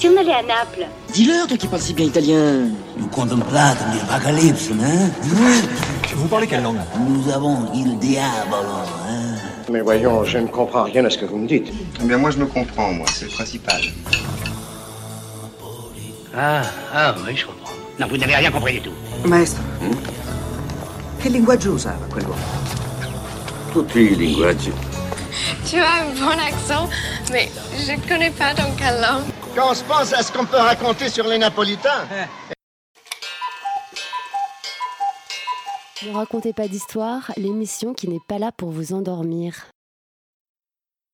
Si on allait à Naples Dis-leur, toi qui parles si bien italien. Nous contemplatum l'apocalypse, hein? Vous parlez quelle langue? Nous avons il diavolo, hein? Mais voyons, je ne comprends rien à ce que vous me dites. Eh bien, moi, je me comprends, moi, c'est le principal. Ah, ah, oui, je comprends. Non, vous n'avez rien compris du tout. Maestro, che linguaggio usava quell'uomo? Tutti i linguaggi. Tu as un bon accent, mais je ne connais pas ton quelle langue. Quand on se pense à ce qu'on peut raconter sur les Napolitains. Ne racontez pas d'histoire, l'émission qui n'est pas là pour vous endormir.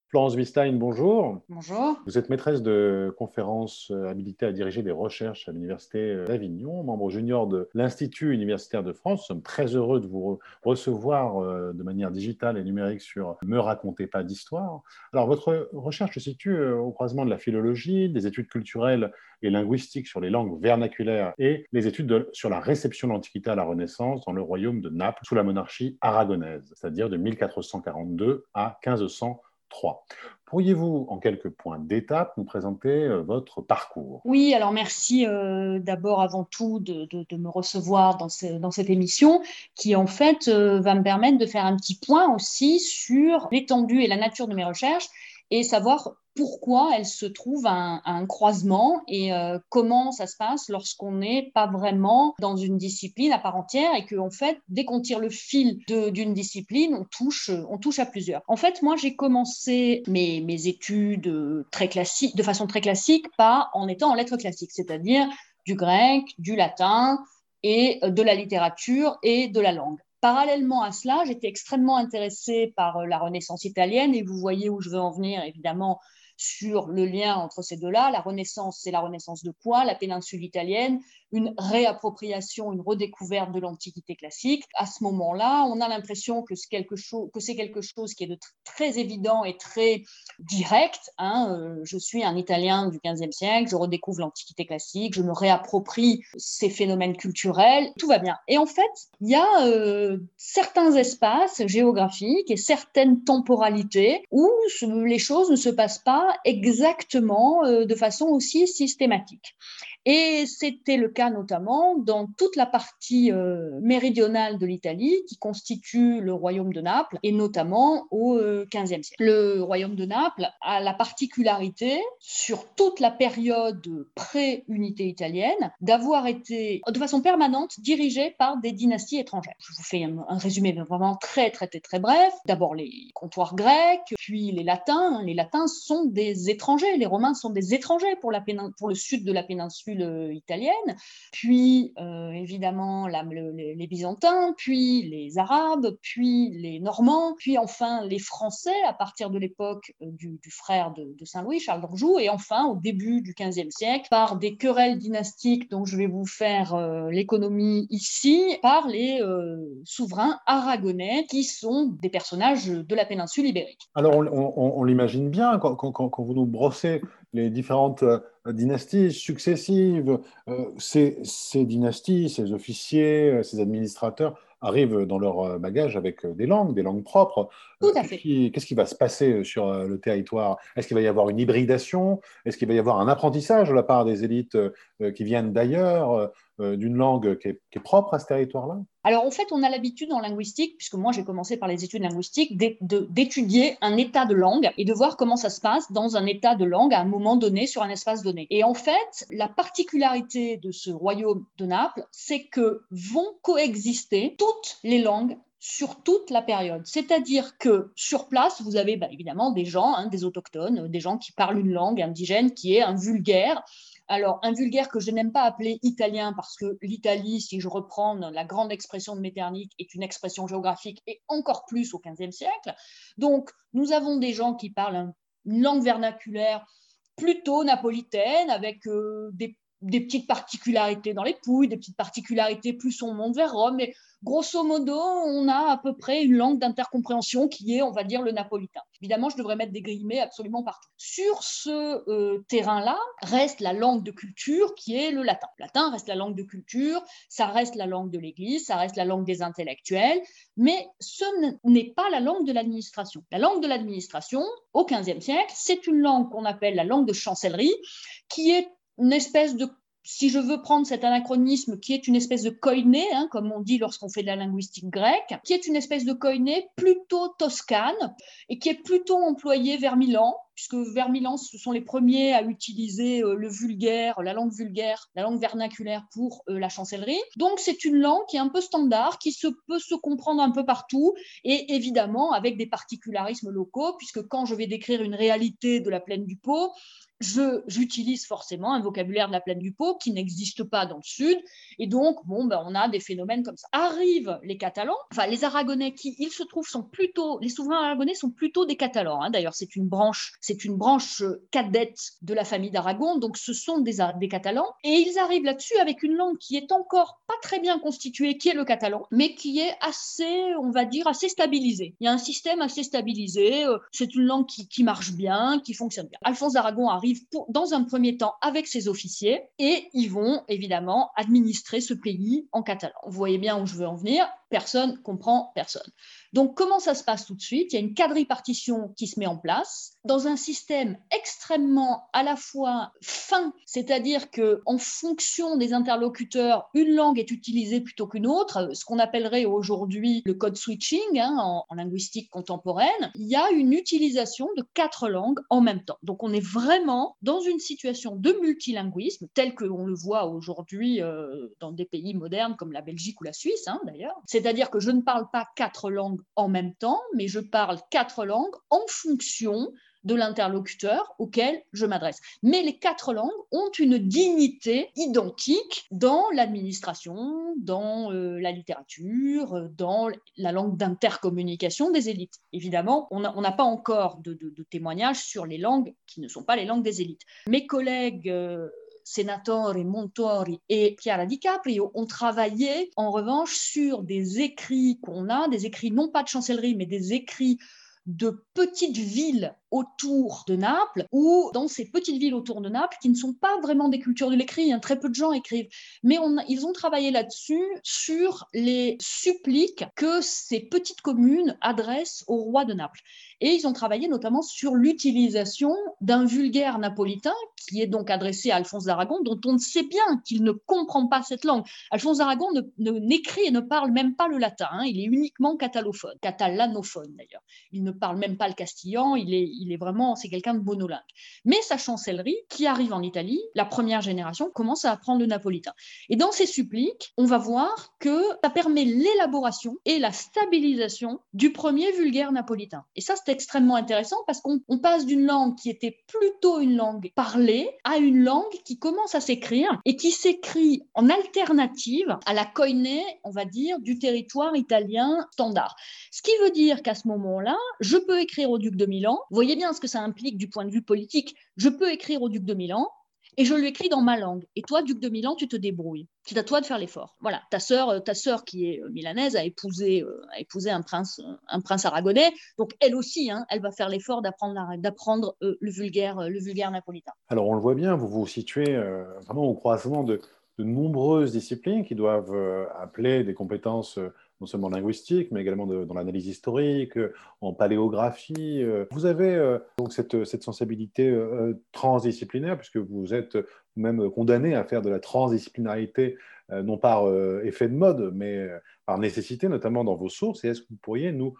Florence Wistein, bonjour. Bonjour. Vous êtes maîtresse de conférences euh, habilitée à diriger des recherches à l'Université euh, d'Avignon, membre junior de l'Institut universitaire de France. Nous sommes très heureux de vous recevoir euh, de manière digitale et numérique sur Me racontez pas d'histoire. Alors, votre recherche se situe au croisement de la philologie, des études culturelles et linguistiques sur les langues vernaculaires et les études sur la réception de l'Antiquité à la Renaissance dans le royaume de Naples sous la monarchie aragonaise, c'est-à-dire de 1442 à 1500. 3. Pourriez-vous, en quelques points d'étape, nous présenter euh, votre parcours? Oui, alors merci euh, d'abord avant tout de, me recevoir dans, cette émission qui en fait euh, va me permettre de faire un petit point aussi sur l'étendue et la nature de mes recherches et savoir pourquoi elle se trouve à un, croisement et euh, comment ça se passe lorsqu'on n'est pas vraiment dans une discipline à part entière et qu'en en fait, dès qu'on tire le fil d'une discipline, on touche, on touche à plusieurs. En fait, moi, j'ai commencé mes, mes études très classiques, de façon très classique, pas en étant en lettres classiques, c'est-à-dire du grec, du latin et de la littérature et de la langue. Parallèlement à cela, j'étais extrêmement intéressée par euh, la Renaissance italienne et vous voyez où je veux en venir, évidemment, sur le lien entre ces deux-là. La Renaissance, c'est la Renaissance de quoi La péninsule italienne, une réappropriation, une redécouverte de l'Antiquité classique. À ce moment-là, on a l'impression que c'est quelque, chose, qui est de très évident et très direct. Hein. Euh, je suis un Italien du XVe siècle, je redécouvre l'Antiquité classique, je me réapproprie ces phénomènes culturels, tout va bien. Et en fait, il y a euh, certains espaces géographiques et certaines temporalités où les choses ne se passent pas exactement euh, de façon aussi systématique. Et c'était le cas notamment dans toute la partie euh, méridionale de l'Italie qui constitue le royaume de Naples et notamment au XVe euh, siècle. Le royaume de Naples a la particularité sur toute la période pré-unité italienne d'avoir été de façon permanente dirigé par des dynasties étrangères. Je vous fais un, résumé vraiment très très très très bref. D'abord les comptoirs grecs, puis les latins. Les latins sont des étrangers, les romains sont des étrangers pour, le sud de la péninsule italienne, puis euh, évidemment les Byzantins, puis les Arabes, puis les Normands, puis enfin les Français à partir de l'époque euh, du, frère de, Saint-Louis, Charles d'Anjou, et enfin au début du XVe siècle, par des querelles dynastiques dont je vais vous faire euh, l'économie ici, par les souverains aragonais qui sont des personnages de la péninsule ibérique. Alors on, l'imagine bien quand, quand, vous nous brossez les différentes euh, dynasties successives. Euh, ces, dynasties, ces officiers, euh, ces administrateurs arrivent dans leur bagage avec des langues, des langues propres. Tout à fait. Qu'est-ce qui va se passer sur le territoire? Est-ce qu'il va y avoir une hybridation? Est-ce qu'il va y avoir un apprentissage de la part des élites qui viennent d'ailleurs euh, d'une langue qui est, propre à ce territoire-là? Alors en fait, on a l'habitude en linguistique, puisque moi j'ai commencé par les études linguistiques, d'étudier un état de langue et de voir comment ça se passe dans un état de langue à un moment donné sur un espace donné. Et en fait, la particularité de ce royaume de Naples, c'est que vont coexister toutes les langues sur toute la période. C'est-à-dire que sur place, vous avez bah, évidemment des gens, hein, des autochtones, des gens qui parlent une langue indigène qui est un vulgaire, alors, un vulgaire que je n'aime pas appeler italien parce que l'Italie, si je reprends la grande expression de Metternich, est une expression géographique et encore plus au XVe siècle. Donc, nous avons des gens qui parlent une langue vernaculaire plutôt napolitaine avec euh, des, des, petites particularités dans les pouilles, des petites particularités plus on monte vers Rome. Mais grosso modo, on a à peu près une langue d'intercompréhension qui est, on va dire, le napolitain. Évidemment, je devrais mettre des guillemets absolument partout. Sur ce euh, terrain-là, reste la langue de culture qui est le latin. Le latin reste la langue de culture, ça reste la langue de l'Église, ça reste la langue des intellectuels, mais ce n'est pas la langue de l'administration. La langue de l'administration, au XVe siècle, c'est une langue qu'on appelle la langue de chancellerie, qui est une espèce de si je veux prendre cet anachronisme qui est une espèce de koiné, hein, comme on dit lorsqu'on fait de la linguistique grecque, qui est une espèce de koiné plutôt toscane et qui est plutôt employé vers Milan, puisque vers Milan, ce sont les premiers à utiliser euh, le vulgaire, la langue vulgaire, la langue vernaculaire pour euh, la chancellerie. Donc c'est une langue qui est un peu standard, qui se peut se comprendre un peu partout, et évidemment avec des particularismes locaux, puisque quand je vais décrire une réalité de la plaine du Pô, j'utilise forcément un vocabulaire de la plaine du Pô qui n'existe pas dans le sud. Et donc, bon, ben, on a des phénomènes comme ça. Arrivent les Catalans, enfin les Aragonais qui, ils se trouvent, sont plutôt, les souverains aragonais sont plutôt des Catalans. Hein. D'ailleurs, c'est une branche, c'est une branche cadette de la famille d'Aragon, donc ce sont des, des Catalans. Et ils arrivent là-dessus avec une langue qui est encore pas très bien constituée, qui est le catalan, mais qui est assez, on va dire, assez stabilisée. Il y a un système assez stabilisé. Euh, c'est une langue qui, qui marche bien, qui fonctionne bien. Alphonse d'Aragon arrive dans un premier temps avec ses officiers et ils vont évidemment administrer ce pays en catalan. Vous voyez bien où je veux en venir. Personne comprend personne. Donc, comment ça se passe tout de suite? Il y a une quadripartition qui se met en place dans un système extrêmement à la fois fin, c'est-à-dire que en fonction des interlocuteurs, une langue est utilisée plutôt qu'une autre, ce qu'on appellerait aujourd'hui le code switching hein, en, linguistique contemporaine. Il y a une utilisation de quatre langues en même temps. Donc, on est vraiment dans une situation de multilinguisme, tel que l'on le voit aujourd'hui euh, dans des pays modernes comme la Belgique ou la Suisse, hein, d'ailleurs. C'est-à-dire que je ne parle pas quatre langues en même temps, mais je parle quatre langues en fonction de l'interlocuteur auquel je m'adresse. Mais les quatre langues ont une dignité identique dans l'administration, dans euh, la littérature, dans la langue d'intercommunication des élites. Évidemment, on n'a pas encore de, témoignages sur les langues qui ne sont pas les langues des élites. Mes collègues... Euh, Senatori, Montori et Chiara Di Caprio ont travaillé en revanche sur des écrits qu'on a, des écrits non pas de chancellerie, mais des écrits de petites villes autour de Naples ou dans ces petites villes autour de Naples qui ne sont pas vraiment des cultures de l'écrit, hein, très peu de gens écrivent, mais ils ont travaillé là-dessus sur les suppliques que ces petites communes adressent au roi de Naples. Et ils ont travaillé notamment sur l'utilisation d'un vulgaire napolitain qui est donc adressé à Alphonse d'Aragon, dont on ne sait bien qu'il ne comprend pas cette langue. Alphonse d'Aragon ne, n'écrit et ne parle même pas le latin, hein. il est uniquement catalophone, catalanophone d'ailleurs. Il ne parle même pas le castillan, il est, il est vraiment, c'est quelqu'un de monolingue. Mais sa chancellerie, qui arrive en Italie, la première génération, commence à apprendre le napolitain. Et dans ces suppliques, on va voir que ça permet l'élaboration et la stabilisation du premier vulgaire napolitain. Et ça, c'est extrêmement intéressant parce qu'on passe d'une langue qui était plutôt une langue parlée à une langue qui commence à s'écrire et qui s'écrit en alternative à la koiné, on va dire, du territoire italien standard. Ce qui veut dire qu'à ce moment-là, je peux écrire au duc de Milan. Vous voyez bien ce que ça implique du point de vue politique. Je peux écrire au duc de Milan et je lui écris dans ma langue. Et toi, duc de Milan, tu te débrouilles. C'est à toi de faire l'effort. Voilà, ta sœur, euh, ta sœur qui est euh, milanaise a épousé, euh, a épousé un prince, un prince aragonais. Donc elle aussi, hein, elle va faire l'effort d'apprendre, d'apprendre le vulgaire, le vulgaire napolitain. Alors on le voit bien, vous vous situez vraiment au croisement de, de, nombreuses disciplines qui doivent appeler des compétences non seulement linguistique, mais également dans l'analyse historique, euh, en paléographie. Euh. Vous avez euh, donc cette, cette sensibilité transdisciplinaire, puisque vous êtes même condamné à faire de la transdisciplinarité, non par effet de mode, mais par nécessité, notamment dans vos sources. Et est-ce que vous pourriez nous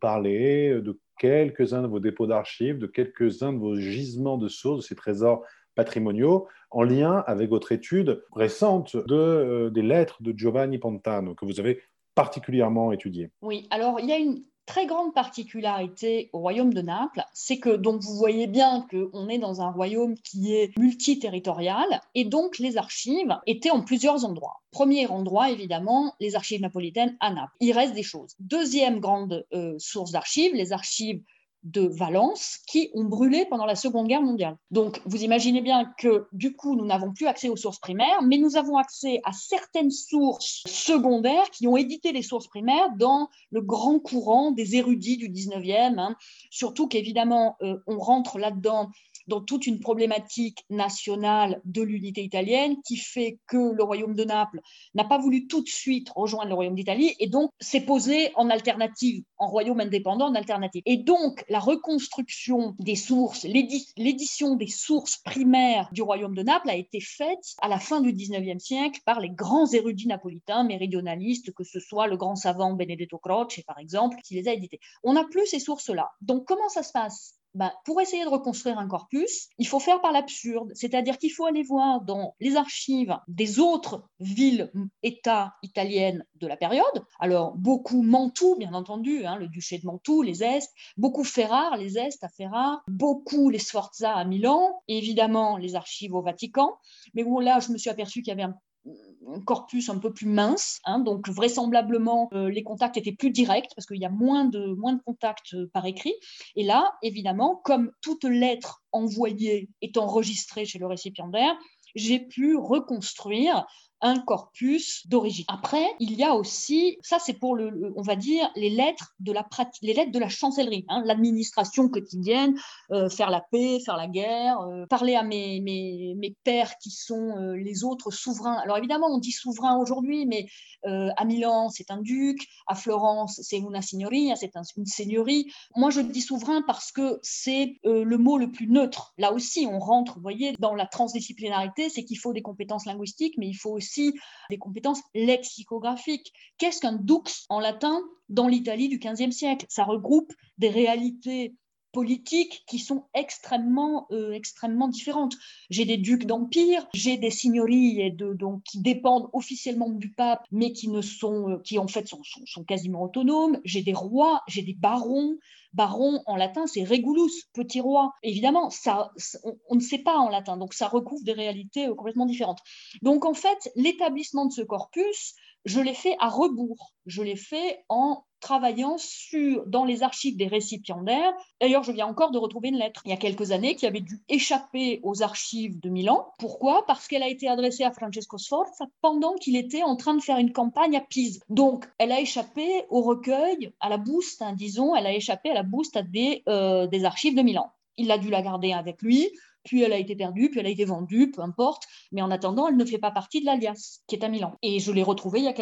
parler de quelques-uns de vos dépôts d'archives, de quelques-uns de vos gisements de sources, de ces trésors patrimoniaux, en lien avec votre étude récente de, des lettres de Giovanni Pantano, que vous avez particulièrement étudié Oui, alors il y a une très grande particularité au royaume de Naples, c'est que donc vous voyez bien qu'on est dans un royaume qui est multiterritorial et donc les archives étaient en plusieurs endroits. Premier endroit, évidemment, les archives napolitaines à Naples. Il reste des choses. Deuxième grande euh, source d'archives, les archives de Valence qui ont brûlé pendant la Seconde Guerre mondiale. Donc, vous imaginez bien que du coup, nous n'avons plus accès aux sources primaires, mais nous avons accès à certaines sources secondaires qui ont édité les sources primaires dans le grand courant des érudits du 19e. Hein. Surtout qu'évidemment, euh, on rentre là-dedans dans toute une problématique nationale de l'unité italienne qui fait que le royaume de Naples n'a pas voulu tout de suite rejoindre le royaume d'Italie et donc s'est posé en alternative, en royaume indépendant en alternative. Et donc la reconstruction des sources, l'édition des sources primaires du royaume de Naples a été faite à la fin du 19e siècle par les grands érudits napolitains, méridionalistes, que ce soit le grand savant Benedetto Croce, par exemple, qui les a édités. On n'a plus ces sources-là. Donc, comment ça se passe? Ben, pour essayer de reconstruire un corpus, il faut faire par l'absurde, c'est-à-dire qu'il faut aller voir dans les archives des autres villes, États italiennes de la période. Alors, beaucoup Mantoue, bien entendu, hein, le duché de Mantoue, les Est, beaucoup Ferrare, les Est à Ferrare, beaucoup les Sforza à Milan, évidemment les archives au Vatican. Mais bon, là, je me suis aperçu qu'il y avait un un corpus un peu plus mince, hein, donc vraisemblablement euh, les contacts étaient plus directs parce qu'il y a moins de, moins de contacts euh, par écrit. Et là, évidemment, comme toute lettre envoyée est enregistrée chez le récipiendaire, j'ai pu reconstruire un corpus d'origine. Après, il y a aussi, ça c'est pour le, on va dire, les lettres de la les lettres de la chancellerie, hein, l'administration quotidienne, euh, faire la paix, faire la guerre, euh, parler à mes, mes, mes, pères qui sont euh, les autres souverains. Alors évidemment, on dit souverain aujourd'hui, mais à Milan, c'est un duc, à Florence, c'est una signoria, c'est une seigneurie. Moi, je dis souverain parce que c'est le mot le plus neutre. Là aussi, on rentre, vous voyez, dans la transdisciplinarité, c'est qu'il faut des compétences linguistiques, mais il faut aussi des compétences lexicographiques. Qu'est-ce qu'un dux en latin dans l'Italie du XVe siècle? Ça regroupe des réalités politiques qui sont extrêmement, euh, extrêmement différentes. J'ai des ducs d'empire, j'ai des signories de, donc, qui dépendent officiellement du pape, mais qui, ne sont, euh, qui en fait sont, sont quasiment autonomes. J'ai des rois, j'ai des barons, Baron en latin, c'est regulus, petit roi. Évidemment, ça, on, ne sait pas en latin, donc ça recouvre des réalités euh, complètement différentes. Donc en fait, l'établissement de ce corpus, je l'ai fait à rebours. Je l'ai fait en travaillant sur, dans les archives des récipiendaires. D'ailleurs, je viens encore de retrouver une lettre il y a quelques années qui avait dû échapper aux archives de Milan. Pourquoi? Parce qu'elle a été adressée à Francesco Sforza pendant qu'il était en train de faire une campagne à Pise. Donc, elle a échappé au recueil, à la boost, hein, disons, elle a échappé à la boost des, euh, des archives de Milan. Il a dû la garder avec lui puis elle a été perdue, puis elle a été vendue, peu importe. Mais en attendant, elle ne fait pas partie de l'alias qui est à Milan. Et je l'ai retrouvée il y, a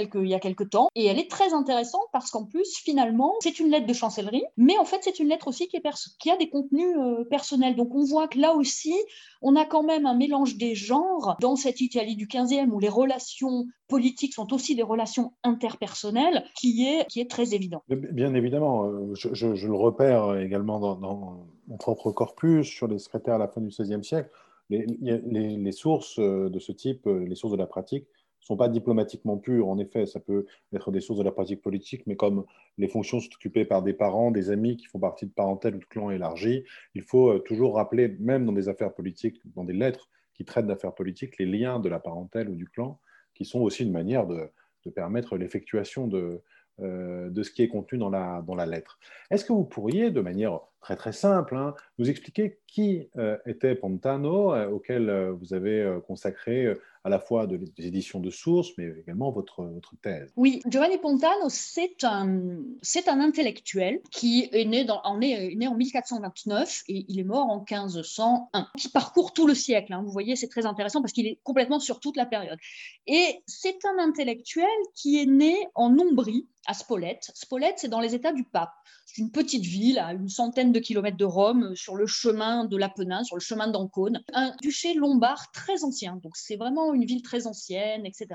quelques, temps. Et elle est très intéressante parce qu'en plus, finalement, c'est une lettre de chancellerie, mais en fait, c'est une lettre aussi qui, a des contenus euh, personnels. Donc on voit que là aussi, on a quand même un mélange des genres dans cette Italie du 15e où les relations politiques sont aussi des relations interpersonnelles qui est, qui est très évident. Bien évidemment, euh, je, le repère également dans mon propre corpus, sur les secrétaires à la fin du XVIe siècle, les, sources euh, de ce type, euh, les sources de la pratique, ne sont pas diplomatiquement pures. En effet, ça peut être des sources de la pratique politique, mais comme les fonctions sont occupées par des parents, des amis qui font partie de parentèles ou de clans élargis, il faut euh, toujours rappeler, même dans des affaires politiques, dans des lettres qui traitent d'affaires politiques, les liens de la parentèle ou du clan, qui sont aussi une manière de, permettre l'effectuation de, de ce qui est contenu dans la, dans la lettre. Est-ce que vous pourriez, de manière très très simple, hein, nous expliquer qui euh, était Pontano, euh, auquel vous avez consacré à la fois des éditions de sources, mais également votre, thèse Oui, Giovanni Pontano, c'est un, un intellectuel qui est né, en, est, né en 1429 et il est mort en 1501, qui parcourt tout le siècle. Hein. vous voyez, c'est très intéressant parce qu'il est complètement sur toute la période. Et c'est un intellectuel qui est né en Ombrie, à Spolète. Spolète, c'est dans les États du Pape. C'est une petite ville à une centaine de kilomètres de Rome, sur le chemin de l'Apennin, sur le chemin d'Ancône. Un duché lombard très ancien, donc c'est vraiment une ville très ancienne, etc.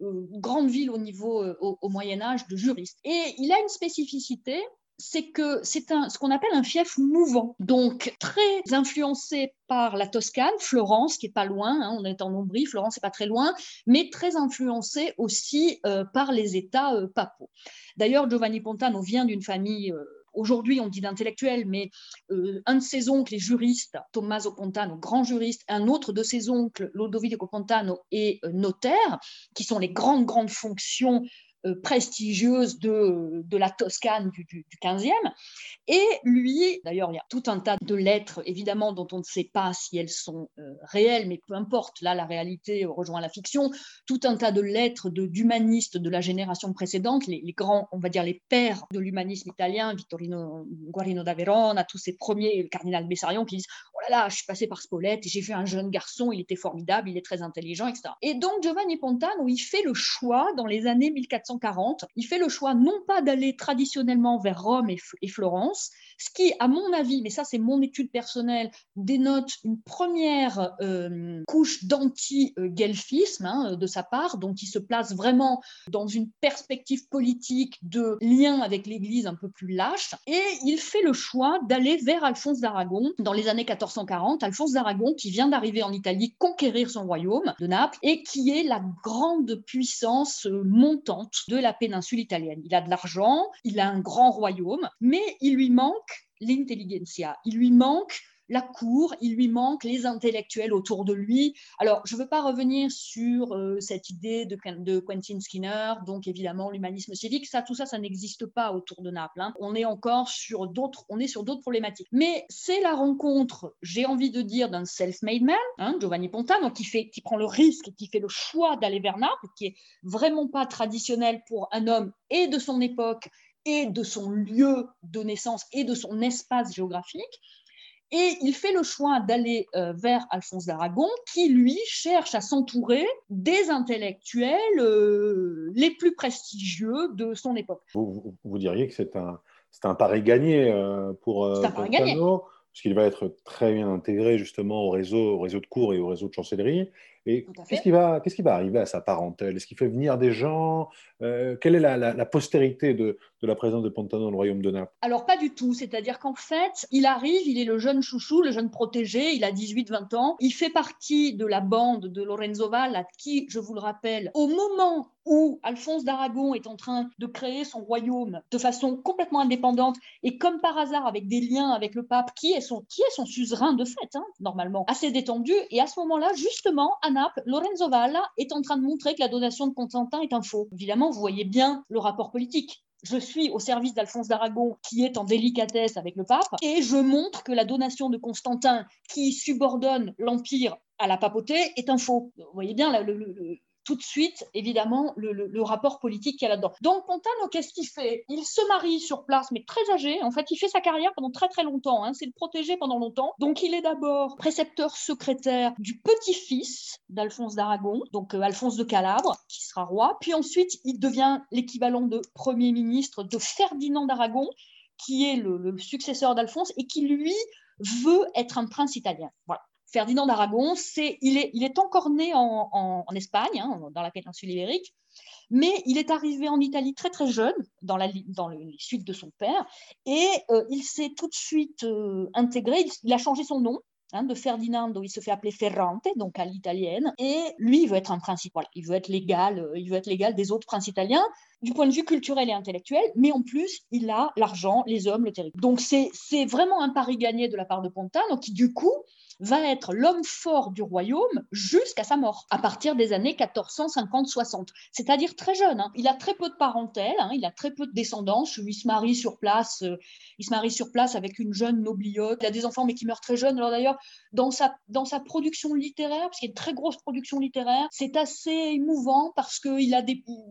Euh, grande ville au niveau, euh, au, Moyen Âge, de juristes. Et il a une spécificité, c'est que c'est ce qu'on appelle un fief mouvant, donc très influencé par la Toscane, Florence qui est pas loin, hein, on est en Ombrie, Florence n'est pas très loin, mais très influencé aussi euh, par les États papaux. D'ailleurs, Giovanni Pontano vient d'une famille aujourd'hui on dit d'intellectuels, mais euh, un de ses oncles est juriste, Tommaso Pontano, grand juriste, un autre de ses oncles, Lodovico Pontano, est euh, notaire, qui sont les grandes, grandes fonctions prestigieuse de, de, la Toscane du, du, 15e. Et lui, d'ailleurs, il y a tout un tas de lettres, évidemment, dont on ne sait pas si elles sont euh, réelles, mais peu importe, là, la réalité rejoint la fiction, tout un tas de lettres d'humanistes de, la génération précédente, les, grands, on va dire, les pères de l'humanisme italien, Vittorino Guarino da Verona, tous ces premiers, le cardinal Bessarion, qui disent « Oh là là, je suis passé par Spolète et j'ai vu un jeune garçon, il était formidable, il est très intelligent, etc. » Et donc, Giovanni Pontano, il fait le choix, dans les années 1440, il fait le choix non pas d'aller traditionnellement vers Rome et, Florence, Ce qui, à mon avis, mais ça c'est mon étude personnelle, dénote une première couche d'anti-guelfisme hein, de sa part, donc il se place vraiment dans une perspective politique de lien avec l'Église un peu plus lâche, et il fait le choix d'aller vers Alphonse d'Aragon dans les années 1440. Alphonse d'Aragon qui vient d'arriver en Italie conquérir son royaume de Naples et qui est la grande puissance montante de la péninsule italienne. Il a de l'argent, il a un grand royaume, mais il lui manque l'intelligentsia, il lui manque la cour, il lui manque les intellectuels autour de lui. Alors, je ne veux pas revenir sur euh, cette idée de, Quentin Skinner, donc évidemment l'humanisme civique, ça, tout ça, ça n'existe pas autour de Naples. Hein. On est encore sur d'autres, on est sur d'autres problématiques. Mais c'est la rencontre, j'ai envie de dire, d'un self-made man, hein, Giovanni Pontano, qui fait, qui prend le risque, qui fait le choix d'aller vers Naples, qui est vraiment pas traditionnel pour un homme et de son époque et de son lieu de naissance et de son espace géographique. Et il fait le choix d'aller euh, vers Alphonse d'Aragon, qui, lui, cherche à s'entourer des intellectuels euh, les plus prestigieux de son époque. Vous, vous, diriez que c'est un, un pari gagné euh, pour, un pari gagné. parce qu'il va être très bien intégré justement au réseau, au réseau de cours et au réseau de chancellerie. Et qu'est-ce qui, va, qu'est-ce qui va arriver à sa parentèle? Est-ce qu'il fait venir des gens? Euh, Quelle est la, postérité de, de, la présence de Pontano dans le royaume de Naples? Alors, pas du tout. C'est-à-dire qu'en fait, il arrive, il est le jeune chouchou, le jeune protégé, il a 18-20 ans. Il fait partie de la bande de Lorenzo Valla, qui, je vous le rappelle, au moment où Alphonse d'Aragon est en train de créer son royaume de façon complètement indépendante et comme par hasard avec des liens avec le pape, qui est son, qui est son suzerain de fait, hein, normalement, assez détendu. Et à ce moment-là, justement, à Lorenzo Valla est en train de montrer que la donation de Constantin est un faux. Évidemment, vous voyez bien le rapport politique je suis au service d'Alphonse d'Aragon qui est en délicatesse avec le pape et je montre que la donation de Constantin qui subordonne l'empire à la papauté est un faux. Vous voyez bien le, tout de suite, évidemment, le, rapport politique qu'il y a là-dedans. Donc, Pontano, qu'est-ce qu'il fait? Il se marie sur place, mais très âgé. En fait, il fait sa carrière pendant très très longtemps. Hein. C'est le protégé pendant longtemps. Donc, il est d'abord précepteur secrétaire du petit-fils d'Alphonse d'Aragon, donc euh, Alphonse de Calabre, qui sera roi. Puis ensuite, il devient l'équivalent de premier ministre de Ferdinand d'Aragon, qui est le, le successeur d'Alphonse et qui, lui, veut être un prince italien. Voilà. Ferdinand d'Aragon, c'est, il, est, encore né en, Espagne, hein, dans la péninsule ibérique, mais il est arrivé en Italie très très jeune, dans, la, dans les suites de son père, et euh, il s'est tout de suite euh, intégré, il, a changé son nom, hein, de Ferdinando, il se fait appeler Ferrante, donc à l'italienne, et lui, il veut être un prince, il veut être légal, euh, il veut être légal des autres princes italiens, du point de vue culturel et intellectuel, mais en plus, il a l'argent, les hommes, le territoire. Donc c'est vraiment un pari gagné de la part de Pontano, qui du coup va être l'homme fort du royaume jusqu'à sa mort, à partir des années 1450-60, c'est-à-dire très jeune. Hein. Il a très peu de parentèle, hein, il a très peu de descendance, il se marie sur place, euh, il se marie sur place avec une jeune nobliote, il a des enfants mais qui meurent très jeunes. Alors d'ailleurs, dans sa, dans sa production littéraire, parce qu'il y a une très grosse production littéraire, c'est assez émouvant parce qu'il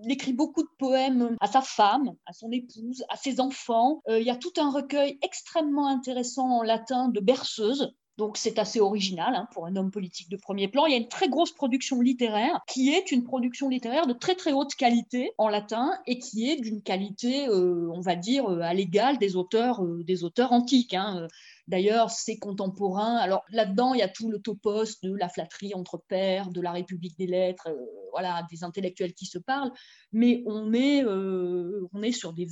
écrit beaucoup de poèmes à sa femme, à son épouse, à ses enfants. Euh, il y a tout un recueil extrêmement intéressant en latin de berceuses donc c'est assez original hein, pour un homme politique de premier plan. Il y a une très grosse production littéraire qui est une production littéraire de très très haute qualité en latin et qui est d'une qualité, euh, on va dire, euh, à l'égal des auteurs, des auteurs antiques. Hein. D'ailleurs, ses contemporains, alors là-dedans, il y a tout le topos de la flatterie entre pairs, de la République des lettres, voilà, des intellectuels qui se parlent, mais on est, on est sur des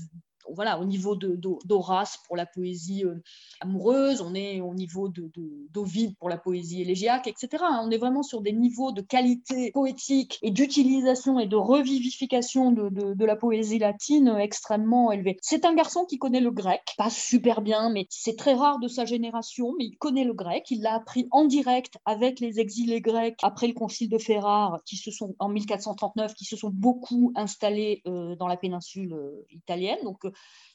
voilà, au niveau d'Horace pour la poésie euh, amoureuse, on est au niveau d'Ovide pour la poésie élégiaque, etc. On est vraiment sur des niveaux de qualité poétique et d'utilisation et de revivification de, la poésie latine extrêmement élevés. C'est un garçon qui connaît le grec, pas super bien, mais c'est très rare de sa génération, mais il connaît le grec. Il l'a appris en direct avec les exilés grecs après le concile de Ferrare, qui se sont en 1439, qui se sont beaucoup installés euh, dans la péninsule euh, italienne. Donc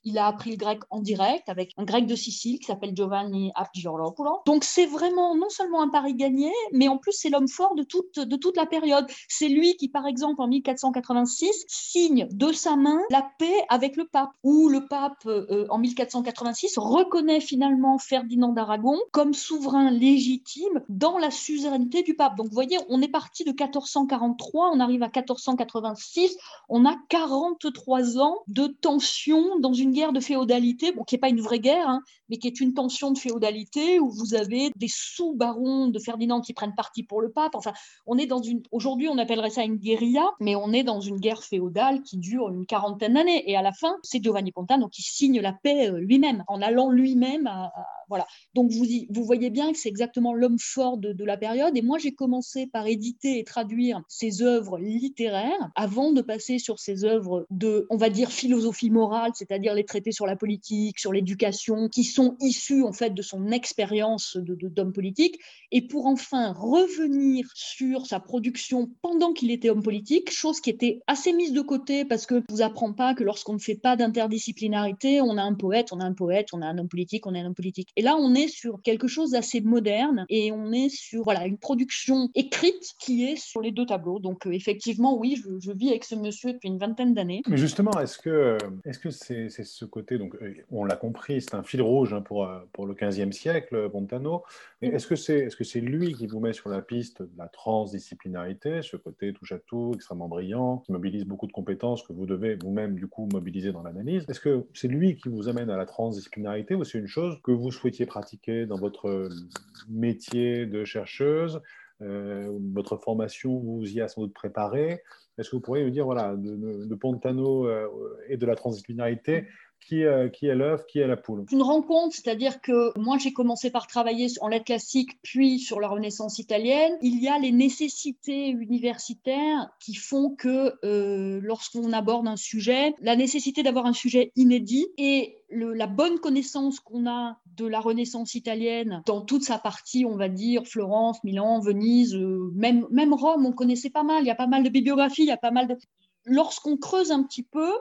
il a appris le grec en direct avec un grec de Sicile qui s'appelle Giovanni Argiolopoulos. Donc c'est vraiment non seulement un pari gagné, mais en plus c'est l'homme fort de toute, de toute la période. C'est lui qui, par exemple, en 1486, signe de sa main la paix avec le pape, où le pape, euh, en 1486, reconnaît finalement Ferdinand d'Aragon comme souverain légitime dans la suzeraineté du pape. Donc vous voyez, on est parti de 1443, on arrive à 1486, on a 43 ans de tension dans une guerre de féodalité, qui n'est pas une vraie guerre, hein, mais qui est une tension de féodalité où vous avez des sous-barons de Ferdinand qui prennent parti pour le pape. Enfin, on est dans une. Aujourd'hui, on appellerait ça une guérilla, mais on est dans une guerre féodale qui dure une quarantaine d'années. Et à la fin, c'est Giovanni Pontano qui signe la paix euh, lui-même, en allant lui-même voilà. Donc vous, vous voyez bien que c'est exactement l'homme fort de, de, la période. Et moi, j'ai commencé par éditer et traduire ses œuvres littéraires avant de passer sur ses œuvres de, on va dire, philosophie morale, c'est-à-dire les traités sur la politique, sur l'éducation, qui sont issus en fait de son expérience d'homme politique. Et pour enfin revenir sur sa production pendant qu'il était homme politique, chose qui était assez mise de côté parce que je vous apprends pas que lorsqu'on ne fait pas d'interdisciplinarité, on a un poète, on a un poète, on a un homme politique, on a un homme politique. Et là, on est sur quelque chose d'assez moderne et on est sur voilà une production écrite qui est sur les deux tableaux. Donc euh, effectivement, oui, je, je, vis avec ce monsieur depuis une vingtaine d'années. Mais justement, est-ce que est-ce que c'est ce côté donc euh, on l'a compris, c'est un fil rouge hein, pour euh, pour le 15e siècle, Montano. Mais est-ce que c'est que c'est lui qui vous met sur la piste de la transdisciplinarité, ce côté touche à tout, extrêmement brillant, qui mobilise beaucoup de compétences que vous devez vous-même du coup mobiliser dans l'analyse? Est-ce que c'est lui qui vous amène à la transdisciplinarité ou c'est une chose que vous souhaitiez pratiquer dans votre métier de chercheuse euh, Votre formation vous y a sans doute préparé Est-ce que vous pourriez nous dire, voilà, de, Pontano euh, et de la transdisciplinarité, qui, euh, qui est l'œuf, qui est la poule? Une rencontre, c'est-à-dire que moi j'ai commencé par travailler en lettres classiques, puis sur la Renaissance italienne. Il y a les nécessités universitaires qui font que euh, lorsqu'on aborde un sujet, la nécessité d'avoir un sujet inédit et la bonne connaissance qu'on a de la Renaissance italienne dans toute sa partie, on va dire Florence, Milan, Venise, euh, même, même Rome, on connaissait pas mal. Il y a pas mal de bibliographies, il y a pas mal de. Lorsqu'on creuse un petit peu,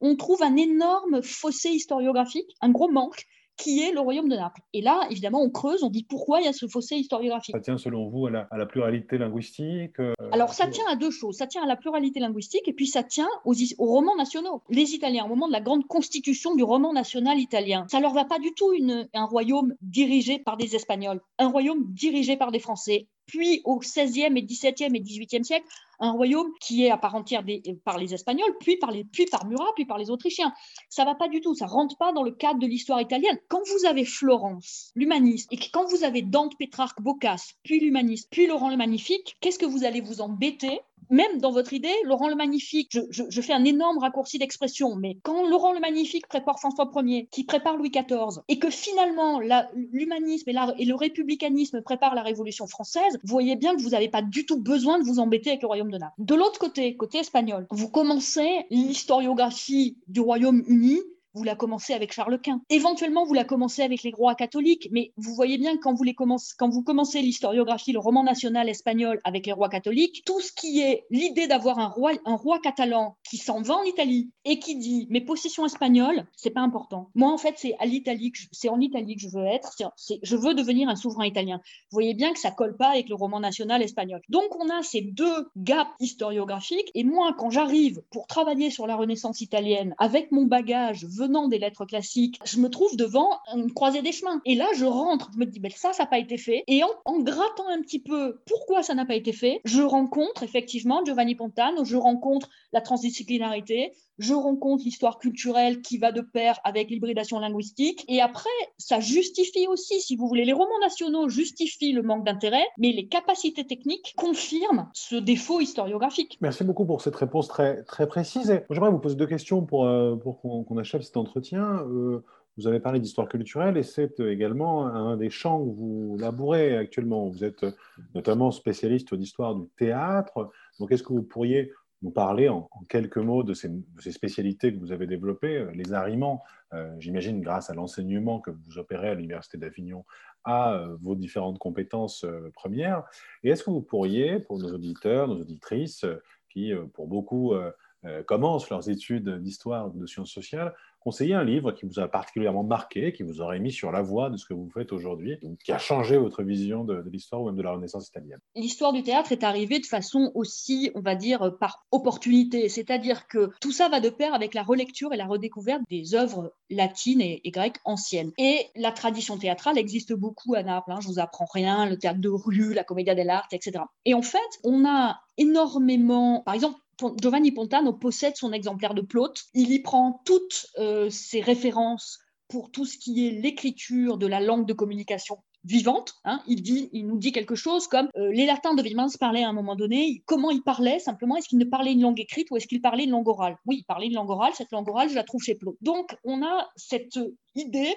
on trouve un énorme fossé historiographique, un gros manque qui est le royaume de Naples. Et là, évidemment, on creuse, on dit pourquoi il y a ce fossé historiographique. Ça tient, selon vous, à la, à la pluralité linguistique euh, Alors, ça tient à deux choses. Ça tient à la pluralité linguistique et puis ça tient aux, aux, romans nationaux. Les Italiens, au moment de la grande constitution du roman national italien, ça leur va pas du tout une, un royaume dirigé par des Espagnols, un royaume dirigé par des Français, puis au XVIe et XVIIe et XVIIIe siècle, un royaume qui est à part entière par les Espagnols, puis par, les, puis par Murat, puis par les Autrichiens. Ça va pas du tout, ça rentre pas dans le cadre de l'histoire italienne. Quand vous avez Florence, l'humaniste, et quand vous avez Dante, Pétrarque, Boccace, puis l'humaniste, puis Laurent le Magnifique, qu'est-ce que vous allez vous embêter même dans votre idée, Laurent le Magnifique, je, fais un énorme raccourci d'expression, mais quand Laurent le Magnifique prépare François Ier, qui prépare Louis XIV, et que finalement l'humanisme et, et, le républicanisme préparent la Révolution française, vous voyez bien que vous n'avez pas du tout besoin de vous embêter avec le royaume de Naples. De l'autre côté, côté espagnol, vous commencez l'historiographie du Royaume-Uni vous la commencez avec Charles Quint. Éventuellement, vous la commencez avec les rois catholiques, mais vous voyez bien quand vous, commencez, quand vous commencez l'historiographie, le roman national espagnol avec les rois catholiques, tout ce qui est l'idée d'avoir un roi, un roi catalan qui s'en va en Italie et qui dit mes possessions espagnoles, c'est pas important. Moi, en fait, c'est à l'Italie, c'est en Italie que je veux être, je veux devenir un souverain italien. Vous voyez bien que ça colle pas avec le roman national espagnol. Donc, on a ces deux gaps historiographiques, et moi, quand j'arrive pour travailler sur la Renaissance italienne avec mon bagage venant des lettres classiques, je me trouve devant une croisée des chemins. Et là, je rentre, je me dis, ben, ça, ça n'a pas été fait. Et en, en, grattant un petit peu pourquoi ça n'a pas été fait, je rencontre effectivement Giovanni Pontano, je rencontre la transdisciplinarité, je rencontre l'histoire culturelle qui va de pair avec l'hybridation linguistique. Et après, ça justifie aussi, si vous voulez, les romans nationaux justifient le manque d'intérêt, mais les capacités techniques confirment ce défaut historiographique. Merci beaucoup pour cette réponse très, très précise. J'aimerais vous poser deux questions pour, euh, pour qu'on qu achève cet entretien. Euh, vous avez parlé d'histoire culturelle et c'est également un des champs que vous labourez actuellement. Vous êtes notamment spécialiste d'histoire du théâtre. Donc, est-ce que vous pourriez nous parler en, quelques mots de ces, spécialités que vous avez développées, euh, les arriments, euh, j'imagine grâce à l'enseignement que vous opérez à l'Université d'Avignon, à euh, vos différentes compétences euh, premières. Et est-ce que vous pourriez, pour nos auditeurs, nos auditrices, qui pour beaucoup commencent leurs études d'histoire ou de sciences sociales, conseiller un livre qui vous a particulièrement marqué, qui vous aurait mis sur la voie de ce que vous faites aujourd'hui, qui a changé votre vision de, l'histoire ou même de la Renaissance italienne L'histoire du théâtre est arrivée de façon aussi, on va dire, par opportunité. C'est-à-dire que tout ça va de pair avec la relecture et la redécouverte des œuvres latines et, et grecques anciennes. Et la tradition théâtrale existe beaucoup à Naples. Hein, je vous apprends rien, le théâtre de rue, la commedia dell'arte, etc. Et en fait, on a énormément, par exemple, Giovanni Pontano possède son exemplaire de Plaute. Il y prend toutes euh, ses références pour tout ce qui est l'écriture de la langue de communication vivante. Hein. Il, nous dit quelque chose comme euh, les latins de se parlaient à un moment donné. Comment ils parlaient? Simplement Est-ce qu'ils ne parlaient une langue écrite ou est-ce qu'ils parlaient une langue orale? Oui, ils parlaient une langue orale. Cette langue orale, je la trouve chez Plaute. Donc, on a cette idée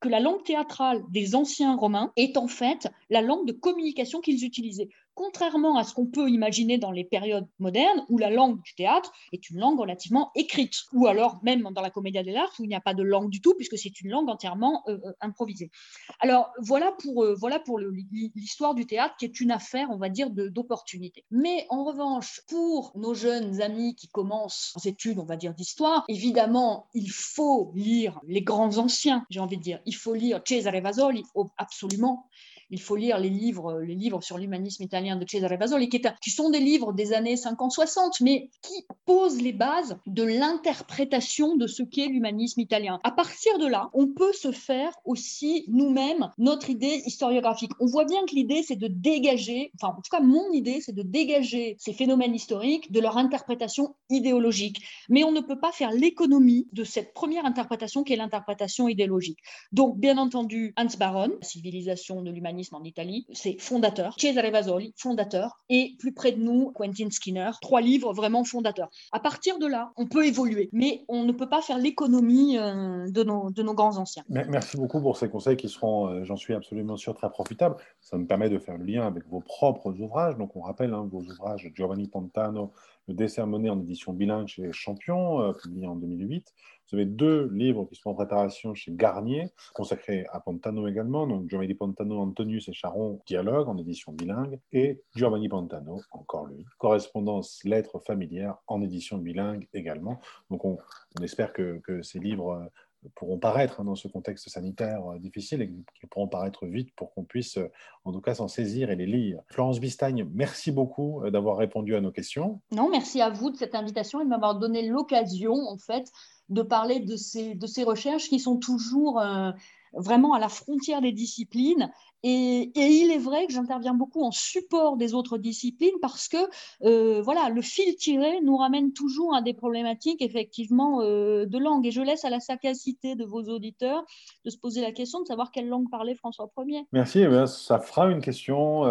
que la langue théâtrale des anciens romains est en fait la langue de communication qu'ils utilisaient contrairement à ce qu'on peut imaginer dans les périodes modernes, où la langue du théâtre est une langue relativement écrite, ou alors même dans la comédia dell'arte, où il n'y a pas de langue du tout, puisque c'est une langue entièrement euh, euh, improvisée. Alors voilà pour, euh, voilà pour l'histoire du théâtre, qui est une affaire, on va dire, d'opportunité. Mais en revanche, pour nos jeunes amis qui commencent aux études, on va dire, d'histoire, évidemment, il faut lire les grands anciens, j'ai envie de dire. Il faut lire Cesare Vasoli, absolument il faut lire les livres, les livres sur l'humanisme italien de Cesare Vasoli, qui, qui sont des livres des années 50-60, mais qui posent les bases de l'interprétation de ce qu'est l'humanisme italien. À partir de là, on peut se faire aussi nous-mêmes notre idée historiographique. On voit bien que l'idée, c'est de dégager, enfin en tout cas mon idée, c'est de dégager ces phénomènes historiques de leur interprétation idéologique. Mais on ne peut pas faire l'économie de cette première interprétation qui est l'interprétation idéologique. Donc, bien entendu, Hans Baron, Civilisation de l'humanisme, en Italie, c'est fondateur. Cesare Vasoli, fondateur. Et plus près de nous, Quentin Skinner. Trois livres vraiment fondateurs. À partir de là, on peut évoluer, mais on ne peut pas faire l'économie euh, de, nos, grands anciens. Merci beaucoup pour ces conseils qui seront, euh, j'en suis absolument sûr, très profitables. Ça me permet de faire le lien avec vos propres ouvrages. Donc, on rappelle hein, vos ouvrages Giovanni Pantano, Le en édition bilingue chez Champion, euh, publié en 2008. Vous avez deux livres qui sont en préparation chez Garnier, consacrés à Pantano également, donc Giovanni Pantano, Antonius et Charon, Dialogue en édition bilingue, et Giovanni Pantano, encore lui, Correspondance, lettres familières en édition bilingue également. Donc on, espère que, ces livres euh, pourront paraître hein, dans ce contexte sanitaire euh, difficile et qu'ils pourront paraître vite pour qu'on puisse euh, en tout cas s'en saisir et les lire. Florence Bistagne, merci beaucoup d'avoir répondu à nos questions. Non, merci à vous de cette invitation et de m'avoir donné l'occasion en fait de parler de ces, de ces recherches qui sont toujours euh, vraiment à la frontière des disciplines. Et, il est vrai que j'interviens beaucoup en support des autres disciplines parce que euh, voilà, le fil tiré nous ramène toujours à des problématiques effectivement euh, de langue. Et je laisse à la sagacité de vos auditeurs de se poser la question de savoir quelle langue parlait François Ier. Merci. Eh ça fera une question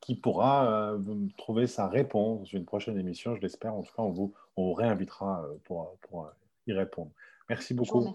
qui pourra trouver sa réponse dans une prochaine émission. Je l'espère. En tout cas, on vous, on vous réinvitera pour, pour y répondre. Merci beaucoup.